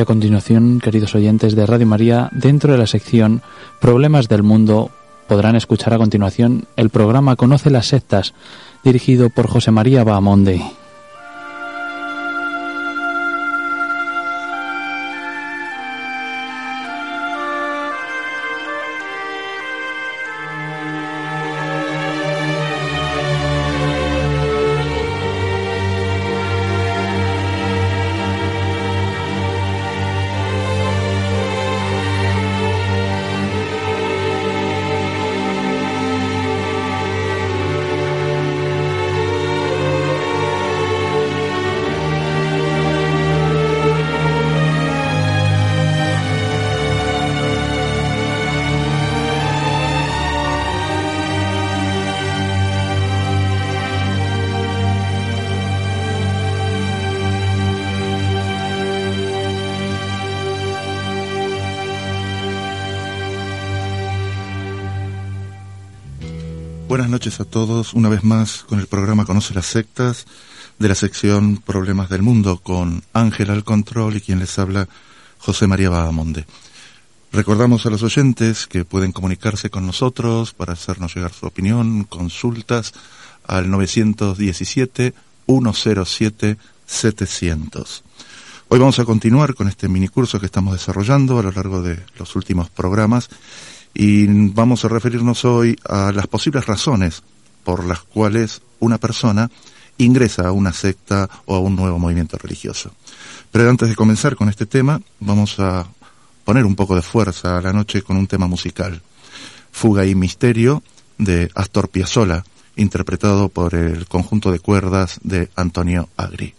Y a continuación, queridos oyentes de Radio María, dentro de la sección Problemas del Mundo, podrán escuchar a continuación el programa Conoce las sectas, dirigido por José María Bahamonde. Buenas noches a todos, una vez más con el programa Conoce las sectas de la sección Problemas del Mundo con Ángel al control y quien les habla José María Bahamonde. Recordamos a los oyentes que pueden comunicarse con nosotros para hacernos llegar su opinión, consultas al 917 107 700. Hoy vamos a continuar con este minicurso que estamos desarrollando a lo largo de los últimos programas y vamos a referirnos hoy a las posibles razones por las cuales una persona ingresa a una secta o a un nuevo movimiento religioso. Pero antes de comenzar con este tema, vamos a poner un poco de fuerza a la noche con un tema musical. Fuga y Misterio de Astor Piazzolla, interpretado por el conjunto de cuerdas de Antonio Agri.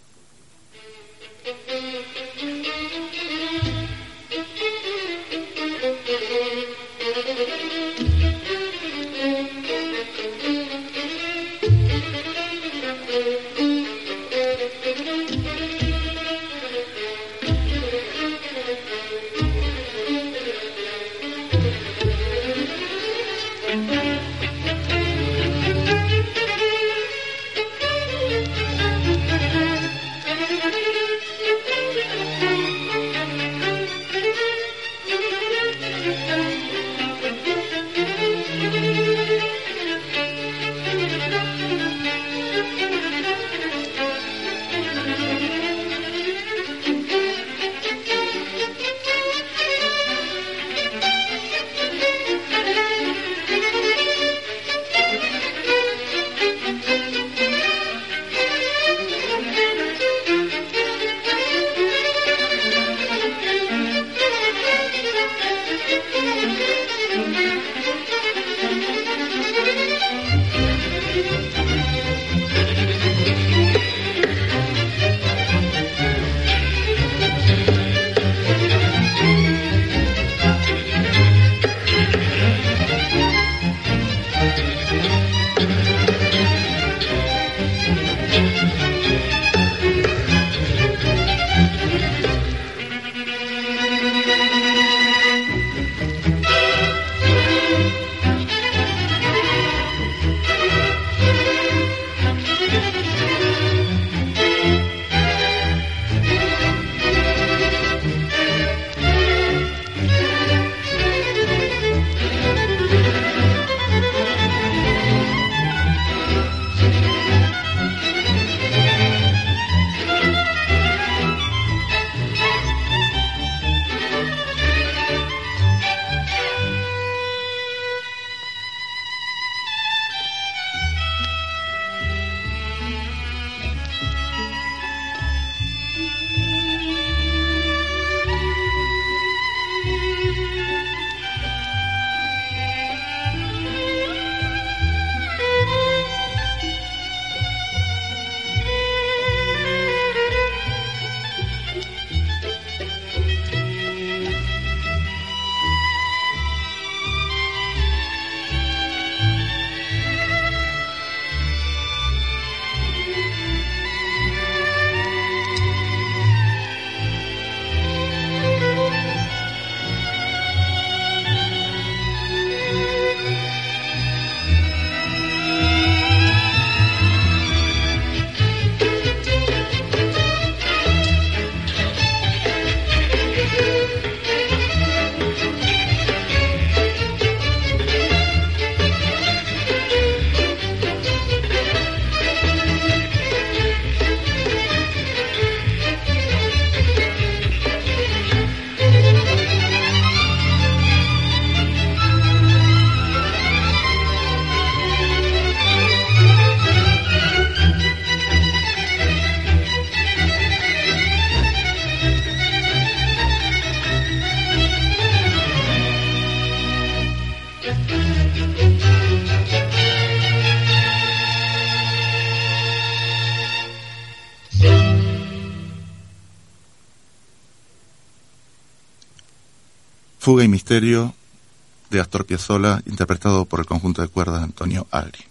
De Astor Piazzolla, interpretado por el conjunto de cuerdas de Antonio Alri.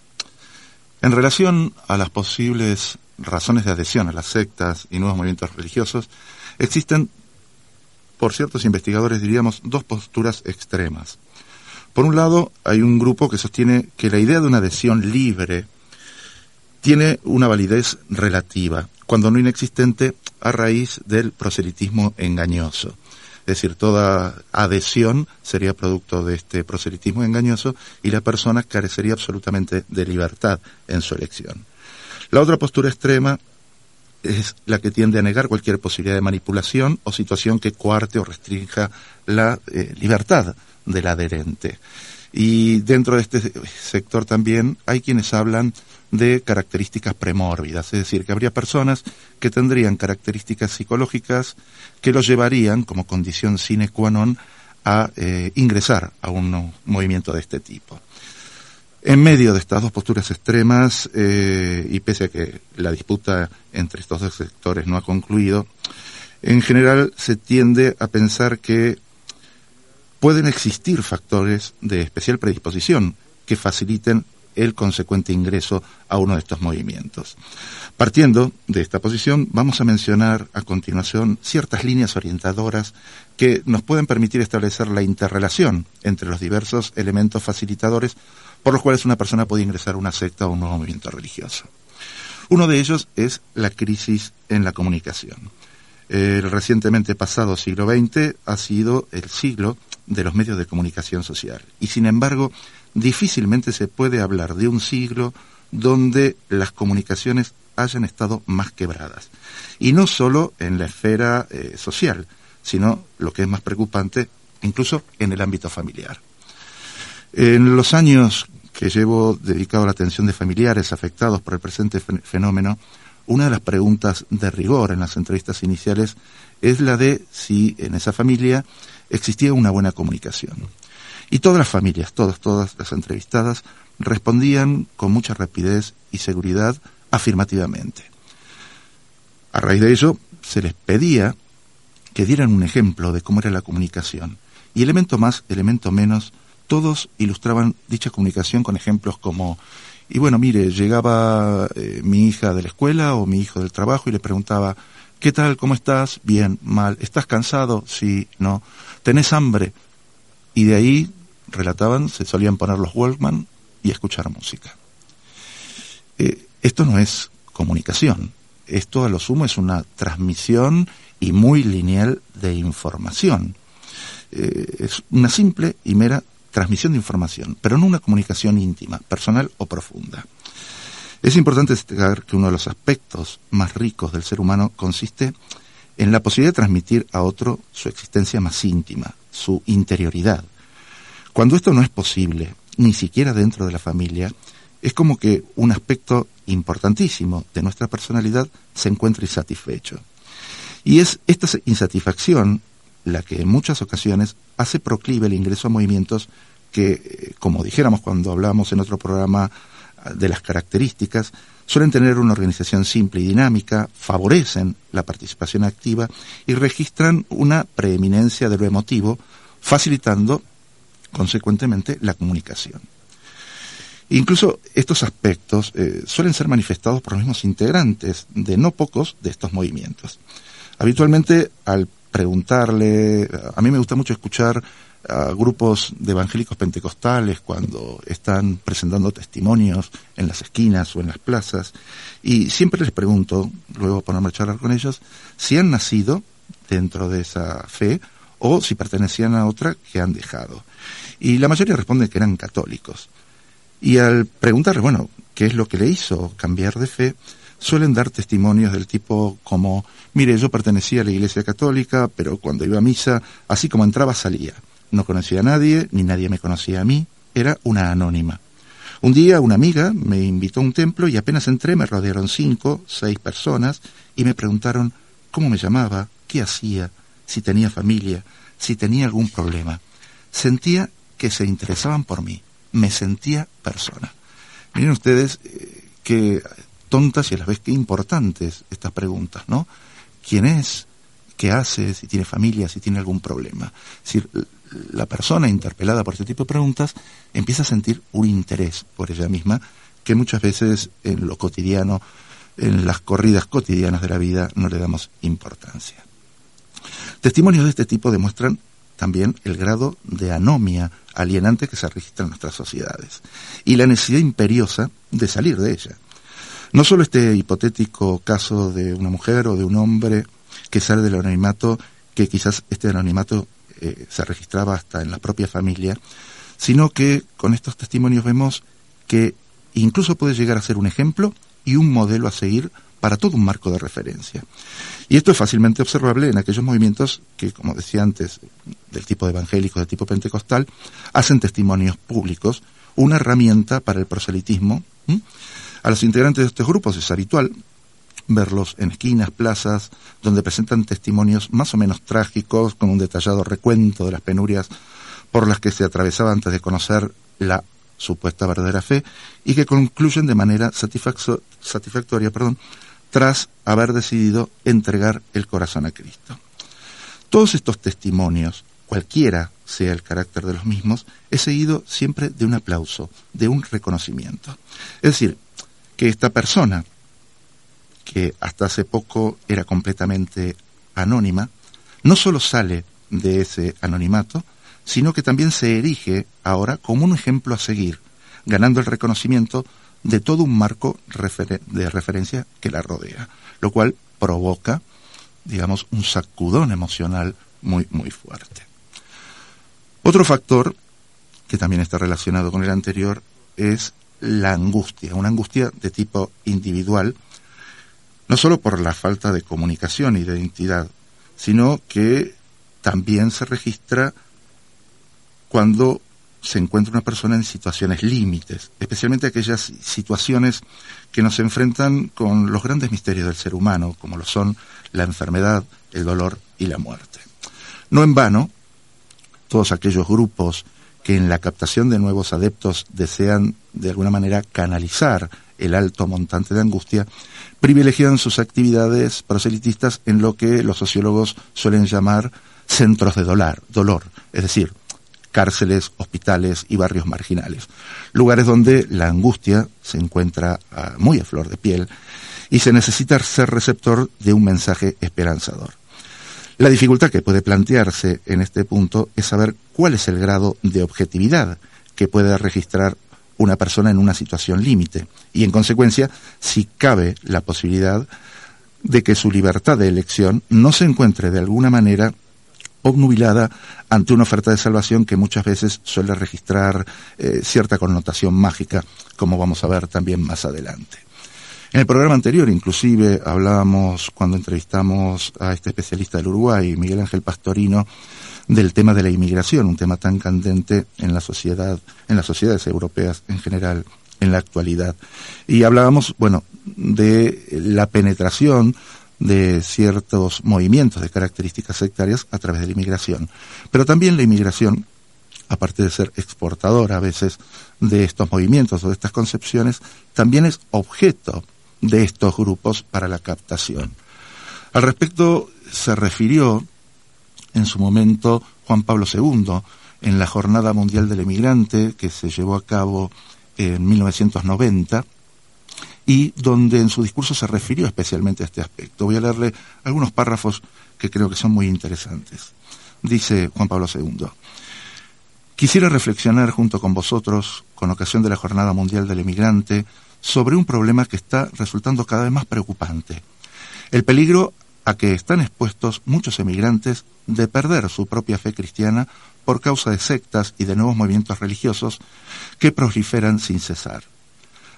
En relación a las posibles razones de adhesión a las sectas y nuevos movimientos religiosos, existen, por ciertos investigadores, diríamos, dos posturas extremas. Por un lado, hay un grupo que sostiene que la idea de una adhesión libre tiene una validez relativa, cuando no inexistente, a raíz del proselitismo engañoso. Es decir, toda adhesión sería producto de este proselitismo engañoso y la persona carecería absolutamente de libertad en su elección. La otra postura extrema es la que tiende a negar cualquier posibilidad de manipulación o situación que coarte o restrinja la eh, libertad del adherente. Y dentro de este sector también hay quienes hablan de características premórbidas, es decir, que habría personas que tendrían características psicológicas que los llevarían como condición sine qua non a eh, ingresar a un movimiento de este tipo. En medio de estas dos posturas extremas, eh, y pese a que la disputa entre estos dos sectores no ha concluido, en general se tiende a pensar que pueden existir factores de especial predisposición que faciliten el consecuente ingreso a uno de estos movimientos. Partiendo de esta posición, vamos a mencionar a continuación ciertas líneas orientadoras que nos pueden permitir establecer la interrelación entre los diversos elementos facilitadores por los cuales una persona puede ingresar a una secta o un nuevo movimiento religioso. Uno de ellos es la crisis en la comunicación. El recientemente pasado siglo XX ha sido el siglo de los medios de comunicación social y sin embargo difícilmente se puede hablar de un siglo donde las comunicaciones hayan estado más quebradas. Y no solo en la esfera eh, social, sino, lo que es más preocupante, incluso en el ámbito familiar. En los años que llevo dedicado a la atención de familiares afectados por el presente fenómeno, una de las preguntas de rigor en las entrevistas iniciales es la de si en esa familia existía una buena comunicación. Y todas las familias, todas, todas las entrevistadas, respondían con mucha rapidez y seguridad afirmativamente. A raíz de ello, se les pedía que dieran un ejemplo de cómo era la comunicación. Y elemento más, elemento menos, todos ilustraban dicha comunicación con ejemplos como, y bueno, mire, llegaba eh, mi hija de la escuela o mi hijo del trabajo y le preguntaba, ¿qué tal? ¿Cómo estás? Bien, mal. ¿Estás cansado? Sí, no. ¿Tenés hambre? Y de ahí relataban, se solían poner los Walkman y escuchar música. Eh, esto no es comunicación, esto a lo sumo es una transmisión y muy lineal de información. Eh, es una simple y mera transmisión de información, pero no una comunicación íntima, personal o profunda. Es importante destacar que uno de los aspectos más ricos del ser humano consiste en la posibilidad de transmitir a otro su existencia más íntima, su interioridad, cuando esto no es posible, ni siquiera dentro de la familia, es como que un aspecto importantísimo de nuestra personalidad se encuentra insatisfecho. Y es esta insatisfacción la que en muchas ocasiones hace proclive el ingreso a movimientos que, eh, como dijéramos cuando hablamos en otro programa ah, de las características, suelen tener una organización simple y dinámica, favorecen la participación activa y registran una preeminencia de lo emotivo, facilitando consecuentemente la comunicación. Incluso estos aspectos eh, suelen ser manifestados por los mismos integrantes de no pocos de estos movimientos. Habitualmente, al preguntarle, a mí me gusta mucho escuchar a grupos de evangélicos pentecostales cuando están presentando testimonios en las esquinas o en las plazas, y siempre les pregunto, luego ponerme a charlar con ellos, si han nacido dentro de esa fe o si pertenecían a otra que han dejado. Y la mayoría responde que eran católicos. Y al preguntarle, bueno, ¿qué es lo que le hizo cambiar de fe? Suelen dar testimonios del tipo como, mire, yo pertenecía a la Iglesia Católica, pero cuando iba a misa, así como entraba, salía. No conocía a nadie, ni nadie me conocía a mí, era una anónima. Un día una amiga me invitó a un templo y apenas entré me rodearon cinco, seis personas y me preguntaron cómo me llamaba, qué hacía, si tenía familia, si tenía algún problema. Sentía que se interesaban por mí, me sentía persona. Miren ustedes eh, qué tontas y a la vez qué importantes estas preguntas, ¿no? ¿Quién es? ¿Qué hace? Si tiene familia, si tiene algún problema. Es decir, la persona interpelada por este tipo de preguntas empieza a sentir un interés por ella misma que muchas veces en lo cotidiano, en las corridas cotidianas de la vida, no le damos importancia. Testimonios de este tipo demuestran también el grado de anomia alienante que se registra en nuestras sociedades y la necesidad imperiosa de salir de ella. No solo este hipotético caso de una mujer o de un hombre que sale del anonimato, que quizás este anonimato eh, se registraba hasta en la propia familia, sino que con estos testimonios vemos que incluso puede llegar a ser un ejemplo y un modelo a seguir para todo un marco de referencia. Y esto es fácilmente observable en aquellos movimientos que, como decía antes, del tipo evangélico, del tipo pentecostal, hacen testimonios públicos, una herramienta para el proselitismo. A los integrantes de estos grupos es habitual verlos en esquinas, plazas, donde presentan testimonios más o menos trágicos, con un detallado recuento de las penurias por las que se atravesaba antes de conocer la supuesta verdadera fe, y que concluyen de manera satisfactoria perdón, tras haber decidido entregar el corazón a Cristo. Todos estos testimonios, cualquiera sea el carácter de los mismos, es seguido siempre de un aplauso, de un reconocimiento. Es decir, que esta persona que hasta hace poco era completamente anónima, no solo sale de ese anonimato, sino que también se erige ahora como un ejemplo a seguir, ganando el reconocimiento de todo un marco de referencia que la rodea, lo cual provoca, digamos, un sacudón emocional muy, muy fuerte. Otro factor que también está relacionado con el anterior es la angustia, una angustia de tipo individual, no solo por la falta de comunicación y de identidad, sino que también se registra cuando se encuentra una persona en situaciones límites, especialmente aquellas situaciones que nos enfrentan con los grandes misterios del ser humano, como lo son la enfermedad, el dolor y la muerte. No en vano, todos aquellos grupos que en la captación de nuevos adeptos desean de alguna manera canalizar el alto montante de angustia, privilegian sus actividades proselitistas en lo que los sociólogos suelen llamar centros de dolor, dolor, es decir, cárceles, hospitales y barrios marginales, lugares donde la angustia se encuentra ah, muy a flor de piel y se necesita ser receptor de un mensaje esperanzador. La dificultad que puede plantearse en este punto es saber cuál es el grado de objetividad que puede registrar una persona en una situación límite y, en consecuencia, si cabe la posibilidad de que su libertad de elección no se encuentre de alguna manera obnubilada ante una oferta de salvación que muchas veces suele registrar eh, cierta connotación mágica, como vamos a ver también más adelante. En el programa anterior, inclusive, hablábamos, cuando entrevistamos a este especialista del Uruguay, Miguel Ángel Pastorino, del tema de la inmigración, un tema tan candente en la sociedad, en las sociedades europeas en general, en la actualidad. Y hablábamos, bueno, de la penetración de ciertos movimientos de características sectarias a través de la inmigración. Pero también la inmigración, aparte de ser exportadora a veces de estos movimientos o de estas concepciones, también es objeto de estos grupos para la captación. Al respecto se refirió en su momento Juan Pablo II en la Jornada Mundial del Emigrante que se llevó a cabo en 1990 y donde en su discurso se refirió especialmente a este aspecto. Voy a leerle algunos párrafos que creo que son muy interesantes. Dice Juan Pablo II, quisiera reflexionar junto con vosotros, con ocasión de la Jornada Mundial del Emigrante, sobre un problema que está resultando cada vez más preocupante. El peligro a que están expuestos muchos emigrantes de perder su propia fe cristiana por causa de sectas y de nuevos movimientos religiosos que proliferan sin cesar.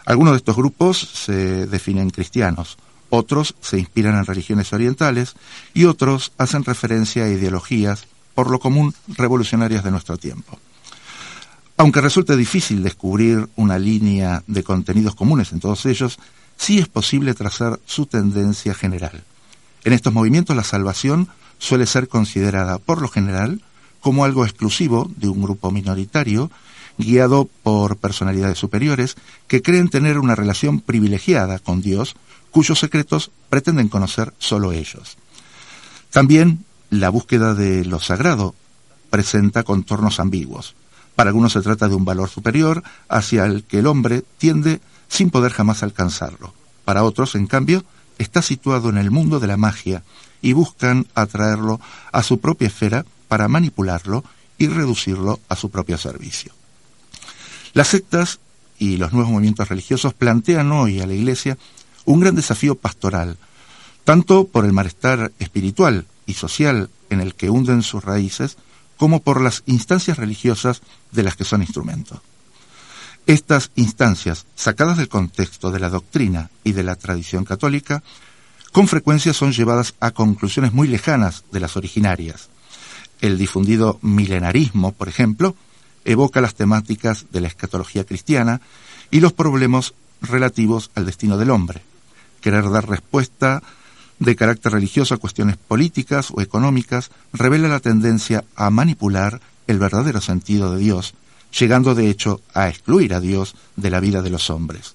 Algunos de estos grupos se definen cristianos, otros se inspiran en religiones orientales y otros hacen referencia a ideologías, por lo común revolucionarias de nuestro tiempo. Aunque resulte difícil descubrir una línea de contenidos comunes en todos ellos, sí es posible trazar su tendencia general. En estos movimientos la salvación suele ser considerada por lo general como algo exclusivo de un grupo minoritario guiado por personalidades superiores que creen tener una relación privilegiada con Dios, cuyos secretos pretenden conocer solo ellos. También la búsqueda de lo sagrado presenta contornos ambiguos. Para algunos se trata de un valor superior hacia el que el hombre tiende sin poder jamás alcanzarlo. Para otros, en cambio, está situado en el mundo de la magia y buscan atraerlo a su propia esfera para manipularlo y reducirlo a su propio servicio. Las sectas y los nuevos movimientos religiosos plantean hoy a la Iglesia un gran desafío pastoral, tanto por el malestar espiritual y social en el que hunden sus raíces, como por las instancias religiosas de las que son instrumentos. Estas instancias, sacadas del contexto de la doctrina y de la tradición católica, con frecuencia son llevadas a conclusiones muy lejanas de las originarias. El difundido milenarismo, por ejemplo, evoca las temáticas de la escatología cristiana y los problemas relativos al destino del hombre. Querer dar respuesta de carácter religioso a cuestiones políticas o económicas revela la tendencia a manipular el verdadero sentido de Dios, llegando de hecho a excluir a Dios de la vida de los hombres.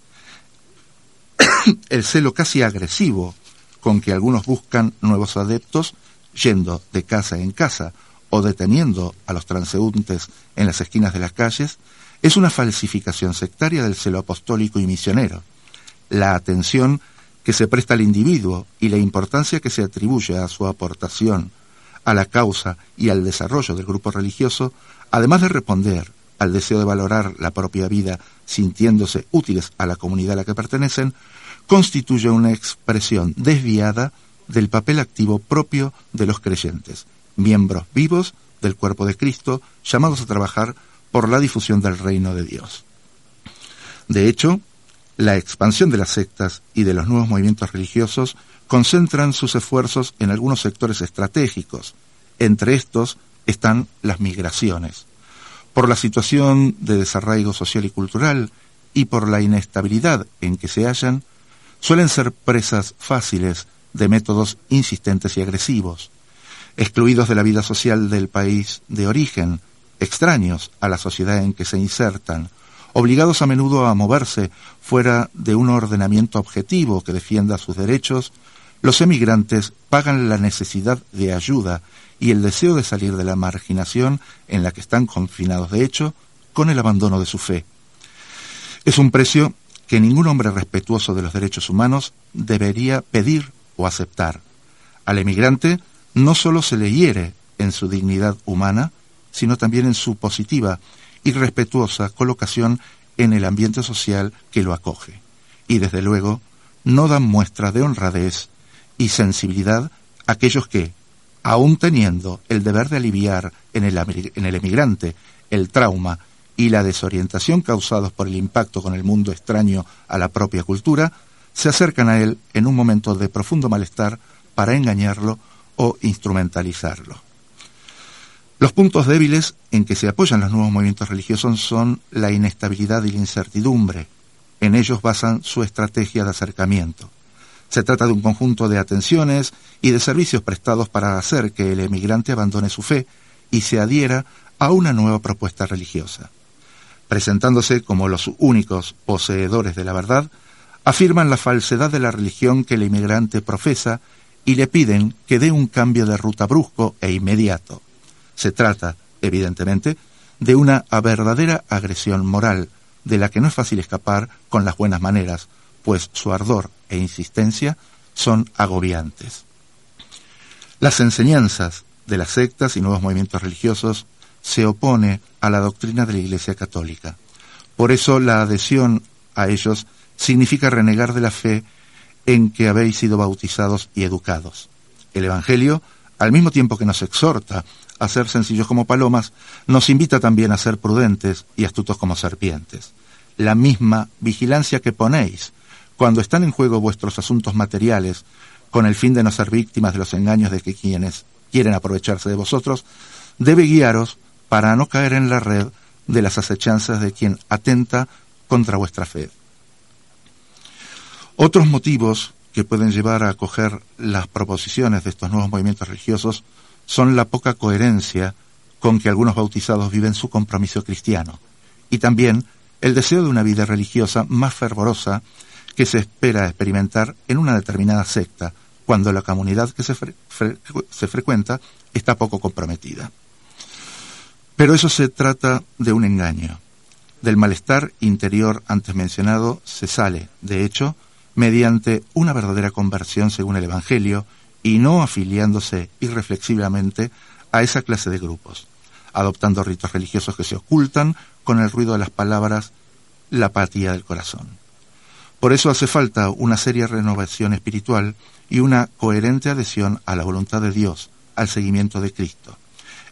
el celo casi agresivo con que algunos buscan nuevos adeptos, yendo de casa en casa o deteniendo a los transeúntes en las esquinas de las calles, es una falsificación sectaria del celo apostólico y misionero. La atención que se presta al individuo y la importancia que se atribuye a su aportación a la causa y al desarrollo del grupo religioso, además de responder al deseo de valorar la propia vida sintiéndose útiles a la comunidad a la que pertenecen, constituye una expresión desviada del papel activo propio de los creyentes, miembros vivos del cuerpo de Cristo, llamados a trabajar por la difusión del reino de Dios. De hecho, la expansión de las sectas y de los nuevos movimientos religiosos concentran sus esfuerzos en algunos sectores estratégicos. Entre estos están las migraciones. Por la situación de desarraigo social y cultural y por la inestabilidad en que se hallan, suelen ser presas fáciles de métodos insistentes y agresivos, excluidos de la vida social del país de origen, extraños a la sociedad en que se insertan, obligados a menudo a moverse fuera de un ordenamiento objetivo que defienda sus derechos, los emigrantes pagan la necesidad de ayuda y el deseo de salir de la marginación en la que están confinados de hecho con el abandono de su fe. Es un precio que ningún hombre respetuoso de los derechos humanos debería pedir o aceptar. Al emigrante no solo se le hiere en su dignidad humana, sino también en su positiva y respetuosa colocación en el ambiente social que lo acoge. Y desde luego, no dan muestra de honradez y sensibilidad aquellos que, aun teniendo el deber de aliviar en el, en el emigrante el trauma y la desorientación causados por el impacto con el mundo extraño a la propia cultura, se acercan a él en un momento de profundo malestar para engañarlo o instrumentalizarlo. Los puntos débiles en que se apoyan los nuevos movimientos religiosos son la inestabilidad y la incertidumbre. En ellos basan su estrategia de acercamiento. Se trata de un conjunto de atenciones y de servicios prestados para hacer que el emigrante abandone su fe y se adhiera a una nueva propuesta religiosa presentándose como los únicos poseedores de la verdad, afirman la falsedad de la religión que el inmigrante profesa y le piden que dé un cambio de ruta brusco e inmediato. Se trata, evidentemente, de una verdadera agresión moral, de la que no es fácil escapar con las buenas maneras, pues su ardor e insistencia son agobiantes. Las enseñanzas de las sectas y nuevos movimientos religiosos se opone a la doctrina de la Iglesia Católica. Por eso la adhesión a ellos significa renegar de la fe en que habéis sido bautizados y educados. El Evangelio, al mismo tiempo que nos exhorta a ser sencillos como palomas, nos invita también a ser prudentes y astutos como serpientes. La misma vigilancia que ponéis cuando están en juego vuestros asuntos materiales, con el fin de no ser víctimas de los engaños de que quienes quieren aprovecharse de vosotros, debe guiaros para no caer en la red de las acechanzas de quien atenta contra vuestra fe. Otros motivos que pueden llevar a acoger las proposiciones de estos nuevos movimientos religiosos son la poca coherencia con que algunos bautizados viven su compromiso cristiano y también el deseo de una vida religiosa más fervorosa que se espera experimentar en una determinada secta cuando la comunidad que se, se frecuenta está poco comprometida. Pero eso se trata de un engaño. Del malestar interior antes mencionado se sale, de hecho, mediante una verdadera conversión según el Evangelio y no afiliándose irreflexiblemente a esa clase de grupos, adoptando ritos religiosos que se ocultan con el ruido de las palabras, la apatía del corazón. Por eso hace falta una seria renovación espiritual y una coherente adhesión a la voluntad de Dios, al seguimiento de Cristo.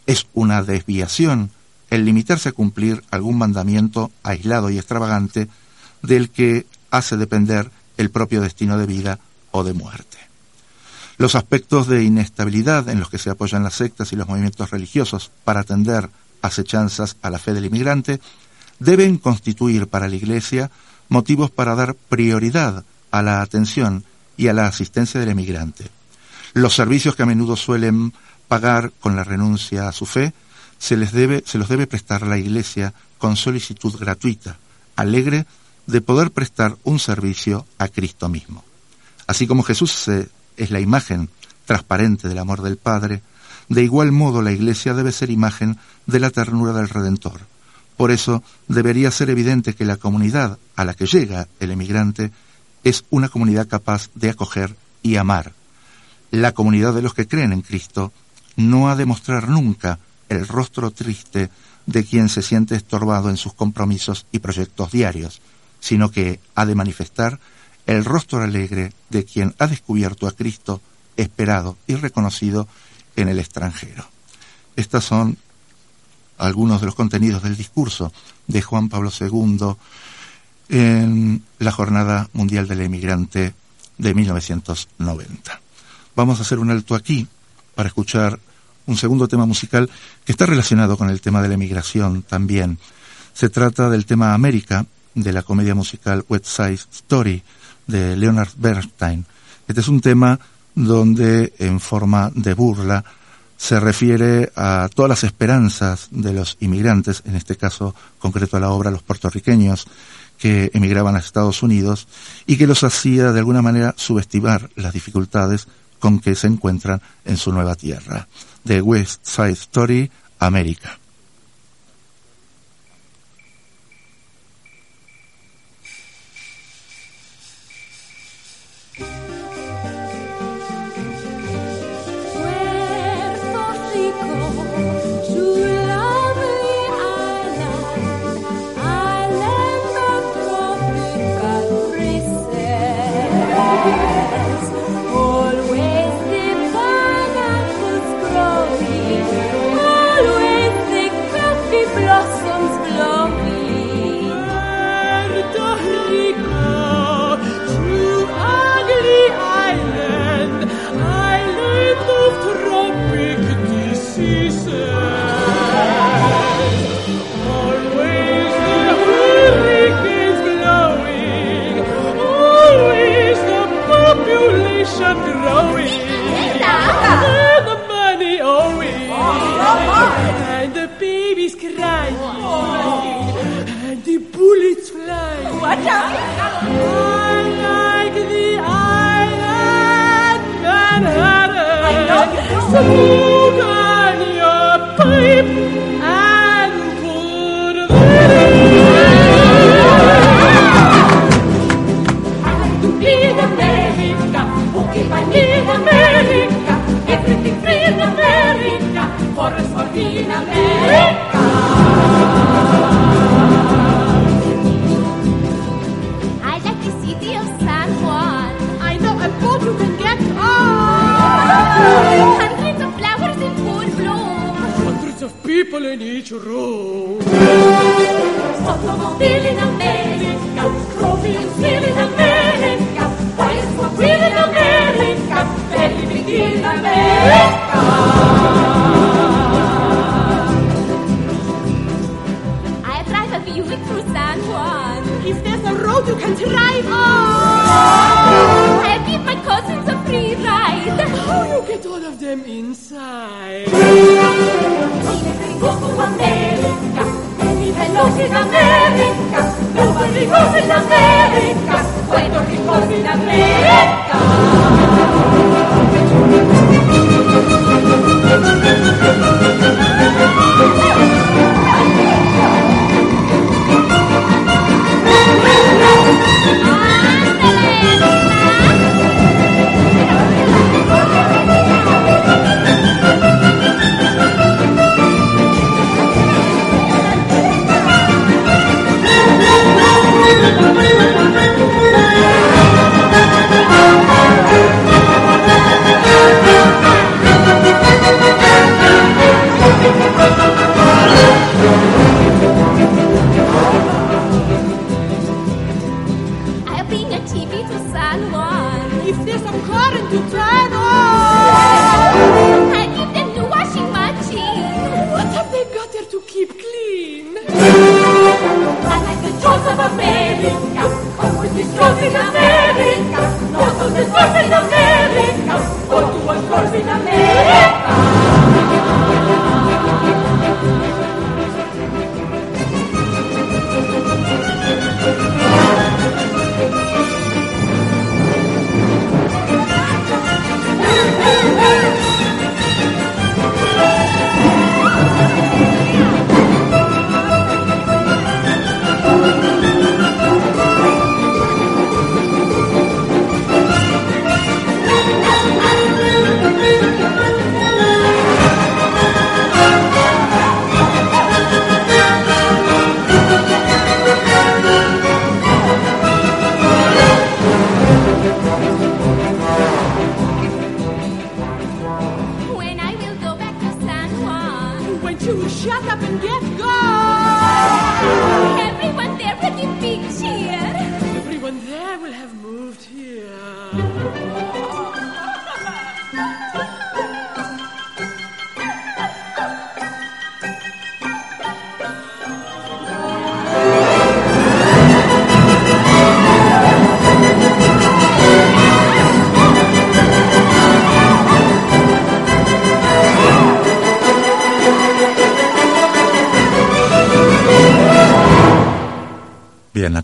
Es una desviación el limitarse a cumplir algún mandamiento aislado y extravagante del que hace depender el propio destino de vida o de muerte. Los aspectos de inestabilidad en los que se apoyan las sectas y los movimientos religiosos para atender acechanzas a la fe del inmigrante deben constituir para la Iglesia motivos para dar prioridad a la atención y a la asistencia del emigrante. Los servicios que a menudo suelen pagar con la renuncia a su fe se les debe, se los debe prestar la Iglesia con solicitud gratuita, alegre de poder prestar un servicio a Cristo mismo. Así como Jesús es la imagen transparente del amor del Padre, de igual modo la Iglesia debe ser imagen de la ternura del Redentor. Por eso debería ser evidente que la comunidad a la que llega el emigrante es una comunidad capaz de acoger y amar. La comunidad de los que creen en Cristo no ha de mostrar nunca el rostro triste de quien se siente estorbado en sus compromisos y proyectos diarios, sino que ha de manifestar el rostro alegre de quien ha descubierto a Cristo esperado y reconocido en el extranjero. Estos son algunos de los contenidos del discurso de Juan Pablo II en la Jornada Mundial del Emigrante de 1990. Vamos a hacer un alto aquí para escuchar un segundo tema musical que está relacionado con el tema de la emigración también. Se trata del tema América de la comedia musical West Side Story de Leonard Bernstein. Este es un tema donde en forma de burla se refiere a todas las esperanzas de los inmigrantes, en este caso concreto a la obra Los puertorriqueños que emigraban a Estados Unidos y que los hacía de alguna manera subestimar las dificultades con que se encuentran en su nueva tierra. De West Side Story, América.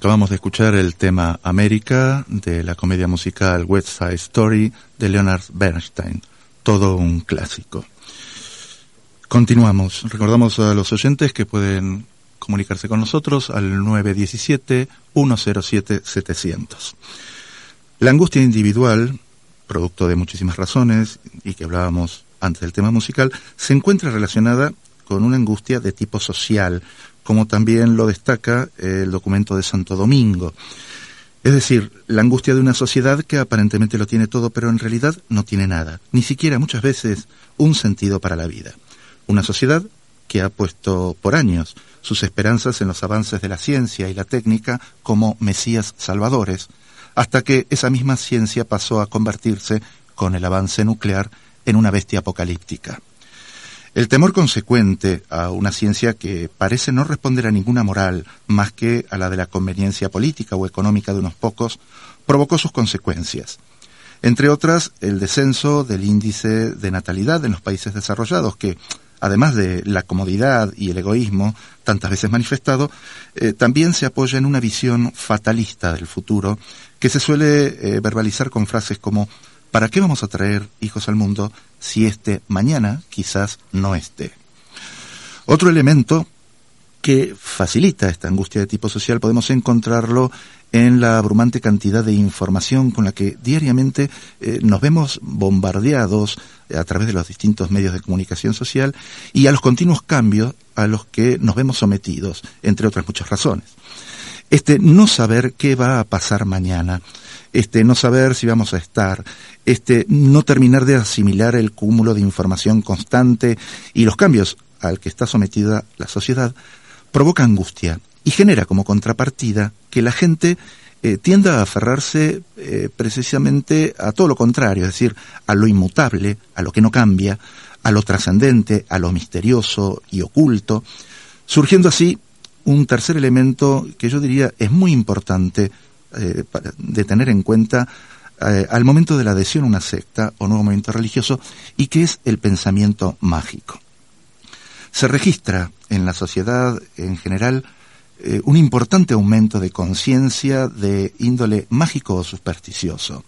Acabamos de escuchar el tema América de la comedia musical West Side Story de Leonard Bernstein. Todo un clásico. Continuamos. Recordamos a los oyentes que pueden comunicarse con nosotros al 917-107-700. La angustia individual, producto de muchísimas razones y que hablábamos antes del tema musical, se encuentra relacionada con una angustia de tipo social, como también lo destaca el documento de Santo Domingo. Es decir, la angustia de una sociedad que aparentemente lo tiene todo, pero en realidad no tiene nada, ni siquiera muchas veces un sentido para la vida. Una sociedad que ha puesto por años sus esperanzas en los avances de la ciencia y la técnica como mesías salvadores, hasta que esa misma ciencia pasó a convertirse, con el avance nuclear, en una bestia apocalíptica. El temor consecuente a una ciencia que parece no responder a ninguna moral más que a la de la conveniencia política o económica de unos pocos, provocó sus consecuencias. Entre otras, el descenso del índice de natalidad en los países desarrollados, que, además de la comodidad y el egoísmo tantas veces manifestado, eh, también se apoya en una visión fatalista del futuro que se suele eh, verbalizar con frases como ¿Para qué vamos a traer hijos al mundo si este mañana quizás no esté? Otro elemento que facilita esta angustia de tipo social podemos encontrarlo en la abrumante cantidad de información con la que diariamente eh, nos vemos bombardeados a través de los distintos medios de comunicación social y a los continuos cambios a los que nos vemos sometidos, entre otras muchas razones. Este no saber qué va a pasar mañana, este no saber si vamos a estar, este no terminar de asimilar el cúmulo de información constante y los cambios al que está sometida la sociedad, provoca angustia y genera como contrapartida que la gente eh, tienda a aferrarse eh, precisamente a todo lo contrario, es decir, a lo inmutable, a lo que no cambia, a lo trascendente, a lo misterioso y oculto, surgiendo así un tercer elemento que yo diría es muy importante eh, de tener en cuenta eh, al momento de la adhesión a una secta o nuevo movimiento religioso y que es el pensamiento mágico. Se registra en la sociedad en general eh, un importante aumento de conciencia de índole mágico o supersticioso.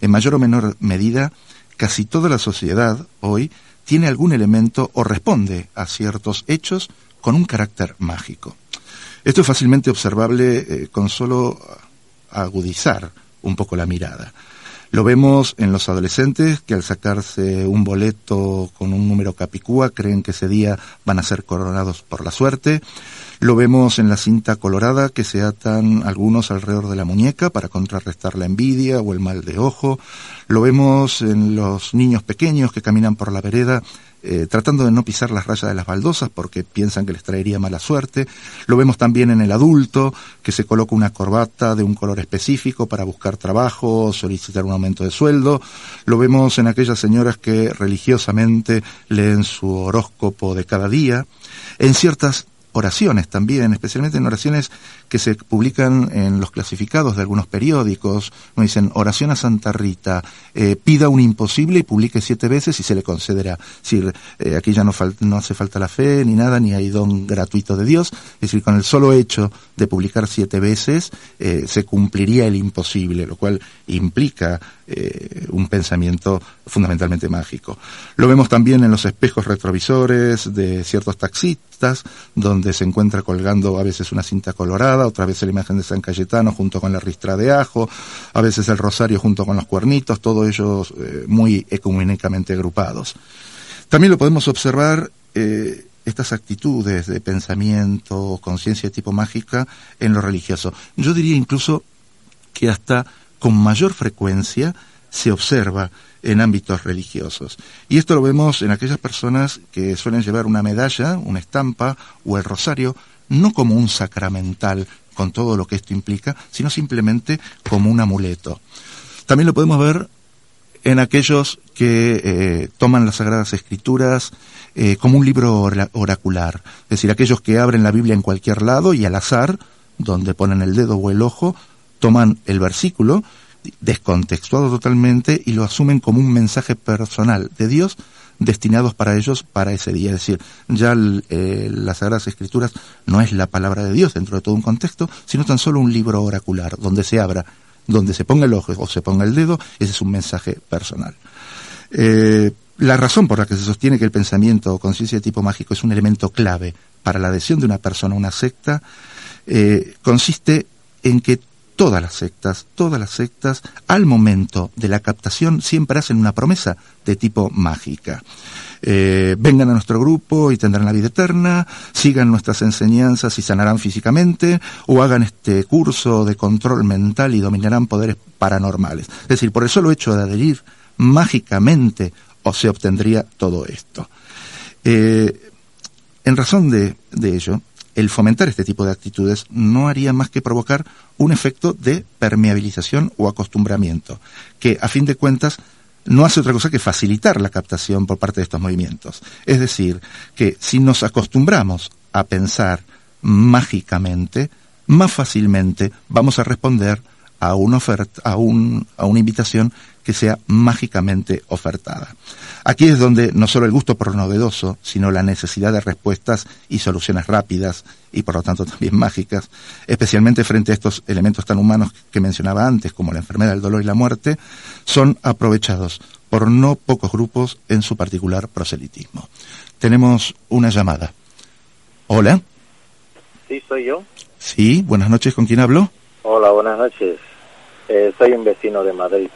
En mayor o menor medida, casi toda la sociedad hoy tiene algún elemento o responde a ciertos hechos con un carácter mágico. Esto es fácilmente observable eh, con solo agudizar un poco la mirada. Lo vemos en los adolescentes que al sacarse un boleto con un número capicúa creen que ese día van a ser coronados por la suerte. Lo vemos en la cinta colorada que se atan algunos alrededor de la muñeca para contrarrestar la envidia o el mal de ojo. Lo vemos en los niños pequeños que caminan por la vereda eh, tratando de no pisar las rayas de las baldosas porque piensan que les traería mala suerte. Lo vemos también en el adulto, que se coloca una corbata de un color específico para buscar trabajo, solicitar un aumento de sueldo. Lo vemos en aquellas señoras que religiosamente leen su horóscopo de cada día. En ciertas oraciones también, especialmente en oraciones que se publican en los clasificados de algunos periódicos, nos dicen oración a Santa Rita, eh, pida un imposible y publique siete veces y se le concederá. Es decir, eh, aquí ya no, no hace falta la fe ni nada, ni hay don gratuito de Dios, es decir, con el solo hecho de publicar siete veces eh, se cumpliría el imposible, lo cual implica un pensamiento fundamentalmente mágico. Lo vemos también en los espejos retrovisores de ciertos taxistas, donde se encuentra colgando a veces una cinta colorada, otra vez la imagen de San Cayetano junto con la ristra de ajo, a veces el rosario junto con los cuernitos, todos ellos eh, muy ecuménicamente agrupados. También lo podemos observar eh, estas actitudes de pensamiento, conciencia de tipo mágica en lo religioso. Yo diría incluso que hasta con mayor frecuencia se observa en ámbitos religiosos. Y esto lo vemos en aquellas personas que suelen llevar una medalla, una estampa o el rosario no como un sacramental con todo lo que esto implica, sino simplemente como un amuleto. También lo podemos ver en aquellos que eh, toman las Sagradas Escrituras eh, como un libro oracular, es decir, aquellos que abren la Biblia en cualquier lado y al azar, donde ponen el dedo o el ojo, toman el versículo descontextuado totalmente y lo asumen como un mensaje personal de Dios destinados para ellos para ese día. Es decir, ya eh, las Sagradas Escrituras no es la palabra de Dios dentro de todo un contexto, sino tan solo un libro oracular, donde se abra, donde se ponga el ojo o se ponga el dedo, ese es un mensaje personal. Eh, la razón por la que se sostiene que el pensamiento o conciencia de tipo mágico es un elemento clave para la adhesión de una persona a una secta eh, consiste en que todas las sectas, todas las sectas, al momento de la captación siempre hacen una promesa de tipo mágica. Eh, vengan a nuestro grupo y tendrán la vida eterna, sigan nuestras enseñanzas y sanarán físicamente, o hagan este curso de control mental y dominarán poderes paranormales. Es decir, por el solo hecho de adherir mágicamente o se obtendría todo esto. Eh, en razón de ello, el fomentar este tipo de actitudes no haría más que provocar un efecto de permeabilización o acostumbramiento, que a fin de cuentas no hace otra cosa que facilitar la captación por parte de estos movimientos. Es decir, que si nos acostumbramos a pensar mágicamente, más fácilmente vamos a responder a una oferta, a, un, a una invitación que sea mágicamente ofertada. Aquí es donde no solo el gusto por lo novedoso, sino la necesidad de respuestas y soluciones rápidas y por lo tanto también mágicas, especialmente frente a estos elementos tan humanos que mencionaba antes, como la enfermedad, el dolor y la muerte, son aprovechados por no pocos grupos en su particular proselitismo. Tenemos una llamada. Hola. Sí, soy yo. Sí, buenas noches, ¿con quién hablo? Hola, buenas noches. Eh, soy un vecino de Madrid.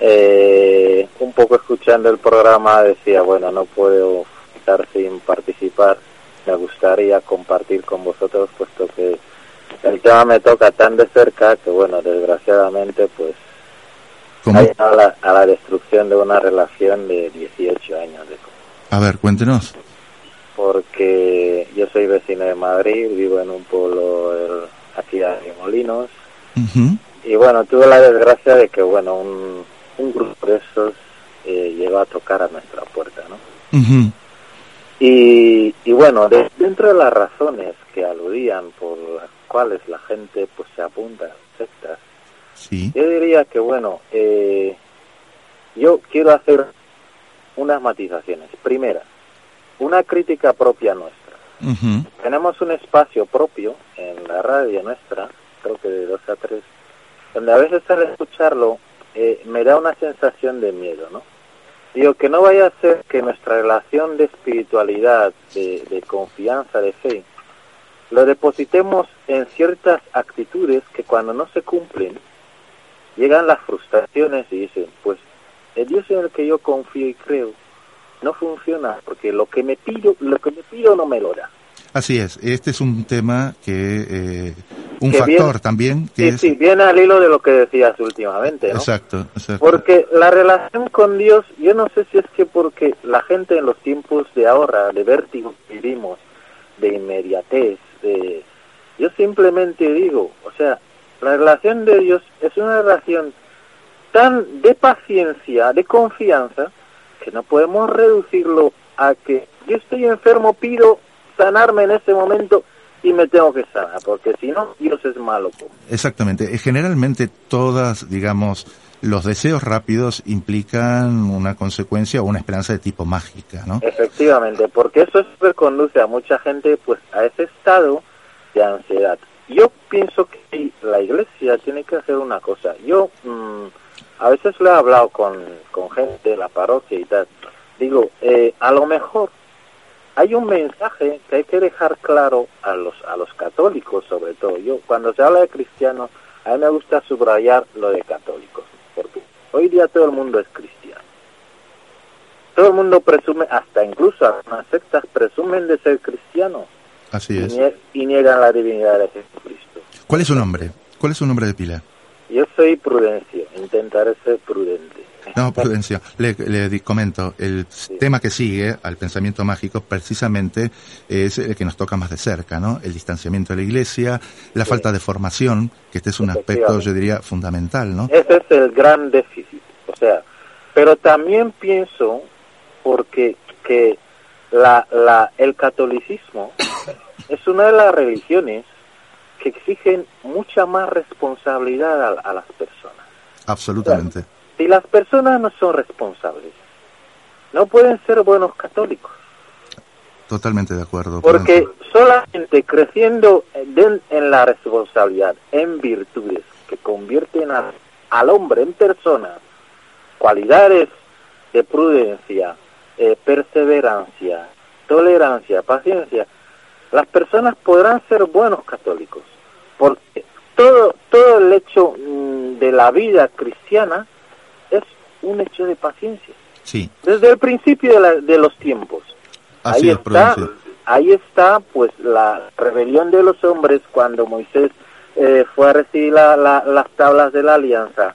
Eh, un poco escuchando el programa decía, bueno, no puedo estar sin participar. Me gustaría compartir con vosotros, puesto que el tema me toca tan de cerca que, bueno, desgraciadamente, pues, a la, a la destrucción de una relación de 18 años. De... A ver, cuéntenos. Porque yo soy vecino de Madrid, vivo en un pueblo aquí de Molinos. Y bueno, tuve la desgracia de que, bueno, un, un grupo de esos eh, llegó a tocar a nuestra puerta, ¿no? y, y, bueno, dentro de las razones que aludían por las cuales la gente pues se apunta a sectas, yo diría que bueno, eh, yo quiero hacer unas matizaciones. Primera, una crítica propia nuestra. Tenemos un espacio propio en la radio nuestra, creo que de dos a tres, donde a veces al escucharlo eh, me da una sensación de miedo, ¿no? Digo, que no vaya a ser que nuestra relación de espiritualidad, de, confianza, de fe, lo depositemos en ciertas actitudes que cuando no se cumplen, llegan las frustraciones y dicen, pues el Dios en el que yo confío y creo no funciona porque lo que me pido, lo que me pido no me lo da. Así es, este es un tema que, eh, un factor también que sí, sí, viene al hilo de lo que decías últimamente, ¿no? Exacto, exacto. Porque la relación con Dios, yo no sé si es que porque la gente en los tiempos de ahora, de vértigo que vivimos, de inmediatez, de... Yo simplemente digo, o sea, la relación de Dios es una relación tan de paciencia, de confianza, que no podemos reducirlo a que yo estoy enfermo, pido sanarme en ese momento y me tengo que sanar, porque si no, Dios es malo. Exactamente. Eh, generalmente todas, digamos, los deseos rápidos implican una consecuencia o una esperanza de tipo mágica, ¿no? Efectivamente, porque eso siempre conduce a mucha gente pues a ese estado de ansiedad. Yo pienso que la iglesia tiene que hacer una cosa. Yo mm, a veces lo he hablado con, con gente de la parroquia y tal. Digo, eh, a lo mejor hay un mensaje que hay que dejar claro a los a los católicos sobre todo. Yo cuando se habla de cristianos, a mí me gusta subrayar lo de católicos, porque hoy día todo el mundo es cristiano. Todo el mundo presume, hasta incluso algunas sectas presumen de ser cristianos. Así es. Y, niegan la divinidad de Jesucristo. ¿Cuál es su nombre? ¿Cuál es su nombre de pila? Yo soy Prudencio, intentaré ser prudente. No, Prudencio, le, le comento, el tema que sigue al pensamiento mágico precisamente es el que nos toca más de cerca, ¿no? El distanciamiento de la iglesia, la falta de formación, que este es un aspecto, yo diría, fundamental, ¿no? Ese es el gran déficit, o sea, pero también pienso, porque que la, la, el catolicismo es una de las religiones que exigen mucha más responsabilidad a, las personas. Absolutamente. Si las personas no son responsables, no pueden ser buenos católicos. Totalmente de acuerdo. Porque solamente creciendo en, la responsabilidad, en virtudes que convierten al hombre en persona, cualidades de prudencia, eh, perseverancia, tolerancia, paciencia, las personas podrán ser buenos católicos. Porque todo, todo el hecho mm, de la vida cristiana un hecho de paciencia. Sí. Desde el principio de, los tiempos. ahí está, ahí está, pues, la rebelión de los hombres cuando Moisés eh, fue a recibir las tablas de la alianza,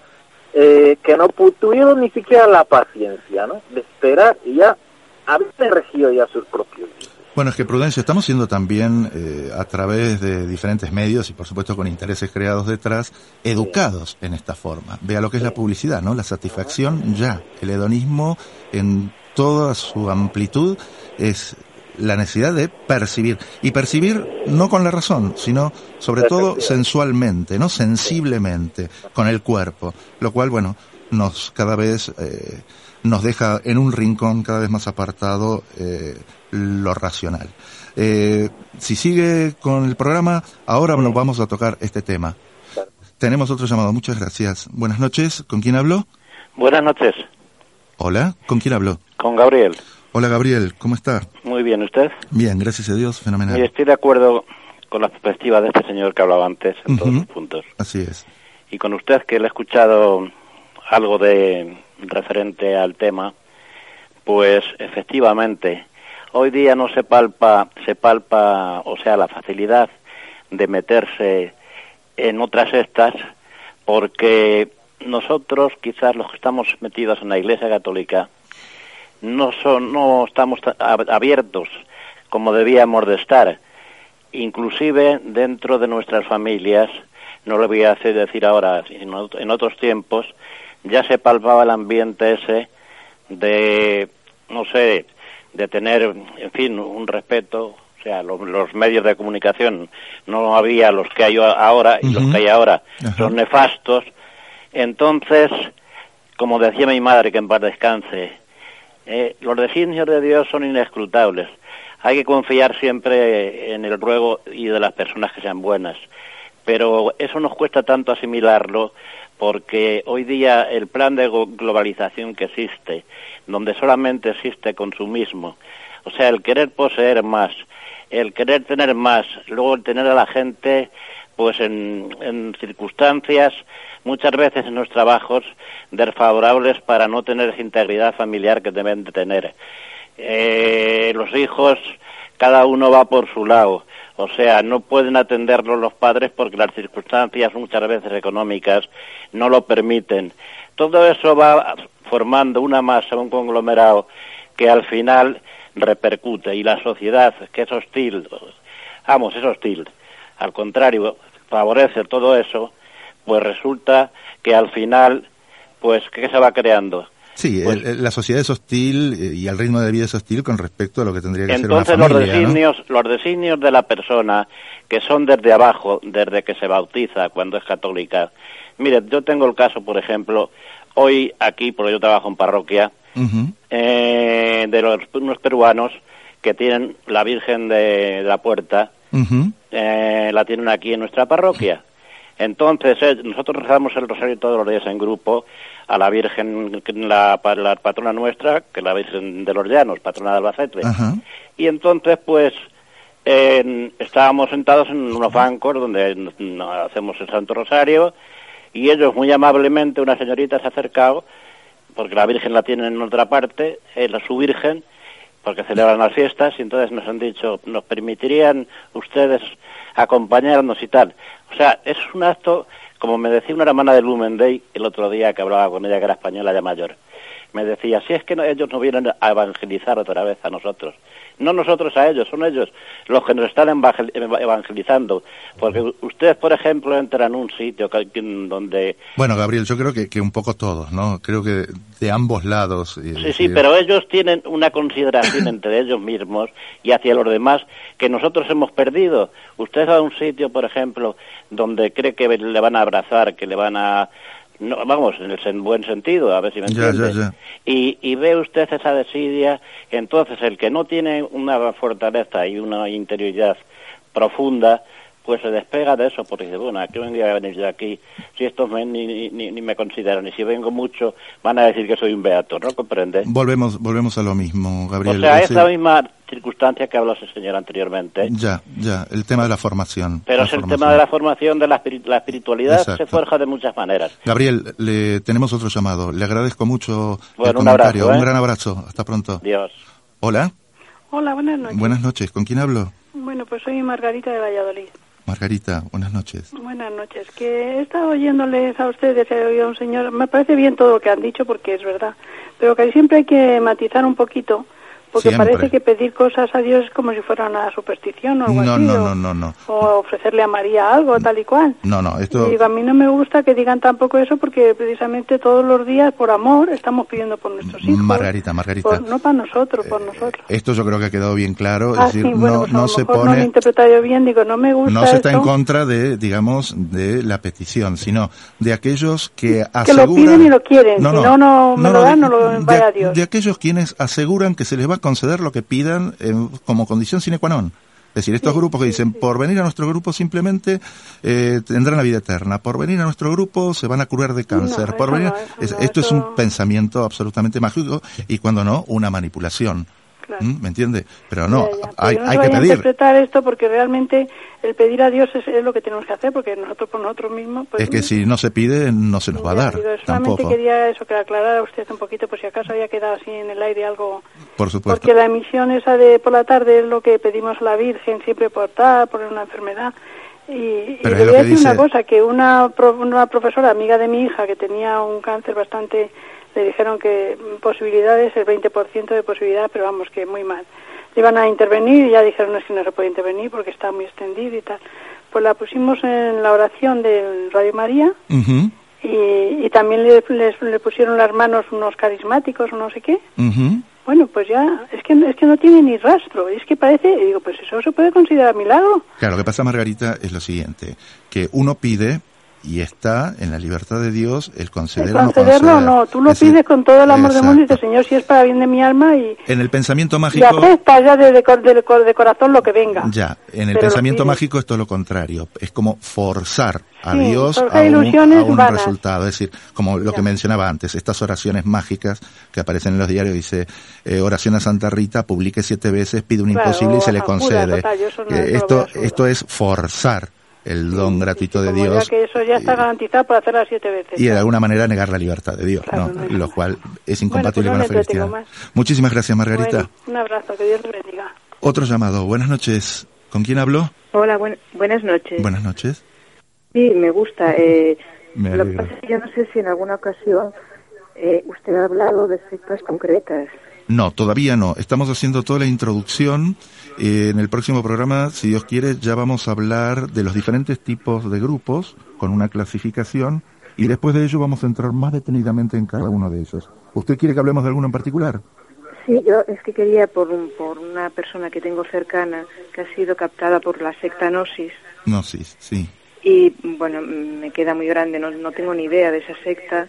eh, que no tuvieron ni siquiera la paciencia, ¿no? De esperar y ya habían regido ya sus propios bueno, es que Prudencio, estamos siendo también, eh, a través de diferentes medios y por supuesto con intereses creados detrás, educados en esta forma. Vea lo que es la publicidad, ¿no? La satisfacción ya. El hedonismo en toda su amplitud es la necesidad de percibir. Y percibir no con la razón, sino sobre todo sensualmente, ¿no? Sensiblemente, con el cuerpo. Lo cual, bueno, nos cada vez eh, nos deja en un rincón cada vez más apartado eh, lo racional. Eh, si sigue con el programa, ahora nos vamos a tocar este tema. Tenemos otro llamado. Muchas gracias. Buenas noches. ¿Con quién hablo? Buenas noches. Hola. ¿Con quién hablo? Con Gabriel. Hola Gabriel. ¿Cómo está? Muy bien. ¿Usted? Bien, gracias a Dios. Fenomenal. Estoy de acuerdo con la perspectiva de este señor que hablaba antes en todos los puntos. Así es. Y con usted que le he escuchado algo de referente al tema, pues efectivamente hoy día no se palpa, se palpa, o sea, la facilidad de meterse en otras estas, porque nosotros, quizás los que estamos metidos en la Iglesia Católica, no son, no estamos abiertos como debíamos de estar. Inclusive dentro de nuestras familias, no lo voy a hacer decir ahora, sino en otros tiempos, ya se palpaba el ambiente ese de, no sé, de tener, en fin, un respeto. O sea, los medios de comunicación no había los que hay ahora y los que hay ahora son nefastos. Entonces, como decía mi madre, que en paz descanse, eh, los designios de Dios son inescrutables. Hay que confiar siempre en el ruego y de las personas que sean buenas. Pero eso nos cuesta tanto asimilarlo porque hoy día el plan de globalización que existe, donde solamente existe consumismo, o sea, el querer poseer más, el querer tener más, luego el tener a la gente pues en, circunstancias muchas veces en los trabajos desfavorables para no tener esa integridad familiar que deben de tener. Eh, los hijos cada uno va por su lado. O sea, no pueden atenderlo los padres porque las circunstancias muchas veces económicas no lo permiten. Todo eso va formando una masa, un conglomerado que al final repercute y la sociedad que es hostil, vamos, es hostil, al contrario, favorece todo eso, pues resulta que al final, pues, ¿qué se va creando? Sí, pues la sociedad es hostil eh, y el ritmo de vida es hostil con respecto a lo que tendría que ser una familia, los designios, los designios de la persona que son desde abajo, desde que se bautiza cuando es católica. Mire, yo tengo el caso, por ejemplo, hoy aquí, porque yo trabajo en parroquia, eh, de los, unos peruanos que tienen la Virgen de, la Puerta, eh, la tienen aquí en nuestra parroquia. Entonces, nosotros rezamos el rosario todos los días en grupo a la Virgen, la, la patrona nuestra, que es la Virgen de los Llanos, patrona de Albacete. Y entonces, pues, estábamos sentados en unos bancos donde hacemos el Santo Rosario y ellos muy amablemente, una señorita se ha acercado, porque la Virgen la tienen en otra parte, es la su Virgen, porque celebran las fiestas, y entonces nos han dicho, ¿nos permitirían ustedes acompañarnos y tal? O sea, es un acto como me decía una hermana de Lumen Day el otro día que hablaba con ella, que era española ya mayor, me decía, si es que ellos no vienen a evangelizar otra vez a nosotros, no nosotros a ellos, son ellos los que nos están evangelizando. Porque ustedes, por ejemplo, entran en un sitio donde... Bueno, Gabriel, yo creo que, que un poco todos, ¿no? Creo que de ambos lados. Sí, sí, pero ellos tienen una consideración entre ellos mismos y hacia los demás que nosotros hemos perdido. Usted va a un sitio, por ejemplo, donde cree que le van a abrazar, que le van a no, vamos, en el buen sentido, a ver si me entiende. Y, y ve usted esa desidia, entonces el que no tiene una fortaleza y una interioridad profunda, pues se despega de eso, porque dice, bueno, ¿a qué vendría a venir yo aquí? Si estos ni, ni, ni, me consideran, y si vengo mucho, van a decir que soy un beato, ¿no comprende? Volvemos, volvemos a lo mismo, Gabriel. O sea, es la misma circunstancia que habló ese señor anteriormente. Ya, ya, el tema de la formación. Pero es el tema de la formación, de la, espiritualidad, se forja de muchas maneras. Gabriel, le tenemos otro llamado. Le agradezco mucho el comentario. Un, ¿eh? un gran abrazo. Hasta pronto. Dios. Hola. Hola, buenas noches. Buenas noches. ¿Con quién hablo? Bueno, pues soy Margarita de Valladolid. Margarita, buenas noches. Buenas noches. Que he estado oyéndoles a ustedes, he oído a un señor, me parece bien todo lo que han dicho porque es verdad, pero que siempre hay que matizar un poquito porque parece que pedir cosas a Dios es como si fuera una superstición o algo no, así. No, no, no, no. O ofrecerle a María algo, tal y cual. No, no, esto... Y digo, a mí no me gusta que digan tampoco eso porque precisamente todos los días, por amor, estamos pidiendo por nuestros hijos. Margarita, Margarita. no para nosotros, por eh, nosotros. Esto yo creo que ha quedado bien claro. es ah, decir, no, pues no se pone... No lo he interpretado bien, digo, no me gusta No se está en contra de, digamos, de la petición, sino de aquellos que aseguran... Que lo piden y lo quieren. No, si no, no, me lo dan, no lo vaya a Dios. De aquellos quienes aseguran que se les va a conceder lo que piden como condición sine qua non. Es decir, estos grupos que dicen, por venir a nuestro grupo simplemente eh, tendrán la vida eterna, por venir a nuestro grupo se van a curar de cáncer, por venir... esto es un pensamiento absolutamente mágico y cuando no, una manipulación. ¿Mm? ¿Me entiende? Pero no, hay, hay que pedir. interpretar esto porque realmente el pedir a Dios es, lo que tenemos que hacer porque nosotros por nosotros mismos... Pues, es que si no se pide, no se nos va a dar. solamente quería eso, que aclarara usted un poquito por si acaso había quedado así en el aire algo... Por supuesto. Porque la emisión esa de por la tarde es lo que pedimos a la Virgen siempre por tal, por una enfermedad. Y, y le voy a decir una cosa, que una, una profesora amiga de mi hija que tenía un cáncer bastante le dijeron que posibilidades, el 20% de posibilidad, pero vamos, que muy mal. Iban a intervenir y ya dijeron no, es que no se puede intervenir porque está muy extendido y tal. Pues la pusimos en la oración del Radio María y, también le, le, pusieron las manos unos carismáticos o no sé qué. Bueno, pues ya, es que, es que no tiene ni rastro, es que parece, digo, pues eso se puede considerar milagro. Claro, lo que pasa, Margarita, es lo siguiente, que uno pide y está en la libertad de Dios el conceder el concederlo o no, tú lo pides con todo el amor del mundo y dices, Señor, si es para bien de mi alma y... En el pensamiento mágico... Y acepta ya de, de, corazón lo que venga. Ya, en el pensamiento mágico esto es lo contrario, es como forzar a Dios a un, resultado, es decir, como lo que mencionaba antes, estas oraciones mágicas que aparecen en los diarios, dice, eh, oración a Santa Rita, publique siete veces, pide un imposible y se le concede. Eh, esto, esto es forzar el don gratuito de Dios. Que eso ya está garantizado para hacerla siete veces. Y de alguna manera negar la libertad de Dios, ¿no? Lo cual es incompatible pues con la felicidad. Muchísimas gracias, Margarita. un abrazo, que Dios te bendiga. Otro llamado. Buenas noches. ¿Con quién hablo? Hola, buenas noches. Buenas noches. Sí, me gusta. Eh, lo que pasa es que yo no sé si en alguna ocasión eh, usted ha hablado de sectas concretas. No, todavía no. Estamos haciendo toda la introducción. Eh, en el próximo programa, si Dios quiere, ya vamos a hablar de los diferentes tipos de grupos con una clasificación y después de ello vamos a entrar más detenidamente en cada uno de ellos. ¿Usted quiere que hablemos de alguno en particular? Sí, yo es que quería por, por una persona que tengo cercana que ha sido captada por la secta Gnosis. Gnosis, sí. Y bueno, me queda muy grande, no, no tengo ni idea de esa secta.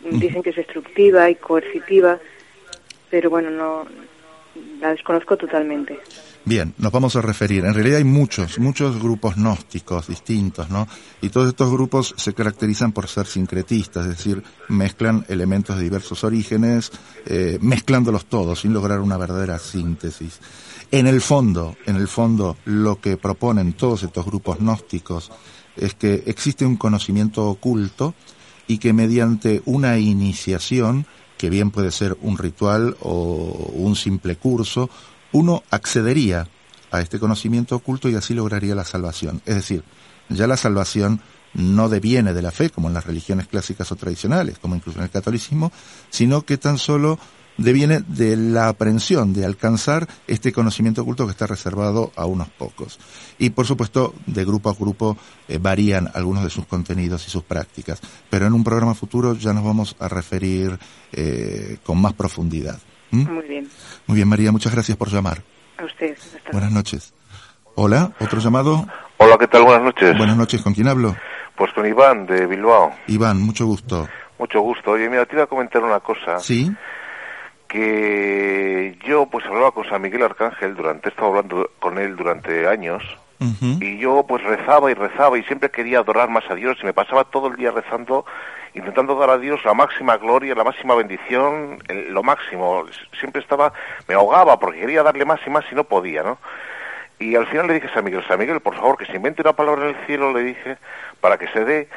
Dicen que es destructiva y coercitiva, pero bueno, no la desconozco totalmente. Bien, nos vamos a referir. En realidad hay muchos, muchos grupos gnósticos distintos, ¿no? Y todos estos grupos se caracterizan por ser sincretistas, es decir, mezclan elementos de diversos orígenes, eh, mezclándolos todos sin lograr una verdadera síntesis. En el fondo, en el fondo, lo que proponen todos estos grupos gnósticos es que existe un conocimiento oculto y que mediante una iniciación, que bien puede ser un ritual o un simple curso, uno accedería a este conocimiento oculto y así lograría la salvación. Es decir, ya la salvación no deviene de la fe, como en las religiones clásicas o tradicionales, como incluso en el catolicismo, sino que tan solo deviene de la aprehensión de alcanzar este conocimiento oculto que está reservado a unos pocos. Y por supuesto, de grupo a grupo eh, varían algunos de sus contenidos y sus prácticas, pero en un programa futuro ya nos vamos a referir eh, con más profundidad. ¿Mm? Muy bien. Muy bien, María, muchas gracias por llamar. A usted. Buenas noches. Hola, otro llamado. Hola, ¿qué tal? Buenas noches. Buenas noches, ¿con quién hablo? Pues con Iván, de Bilbao. Iván, mucho gusto. Mucho gusto. Oye, mira, te iba a comentar una cosa. Sí. Que yo, pues, hablaba con San Miguel Arcángel durante, he estado hablando con él durante años. Y yo, pues, rezaba y rezaba y siempre quería adorar más a Dios y me pasaba todo el día rezando intentando dar a Dios la máxima gloria, la máxima bendición, lo máximo. Siempre estaba, me ahogaba porque quería darle más y más y no podía, ¿no? Y al final le dije a San Miguel, San Miguel, por favor, que se invente una palabra en el cielo, le dije, para que se dé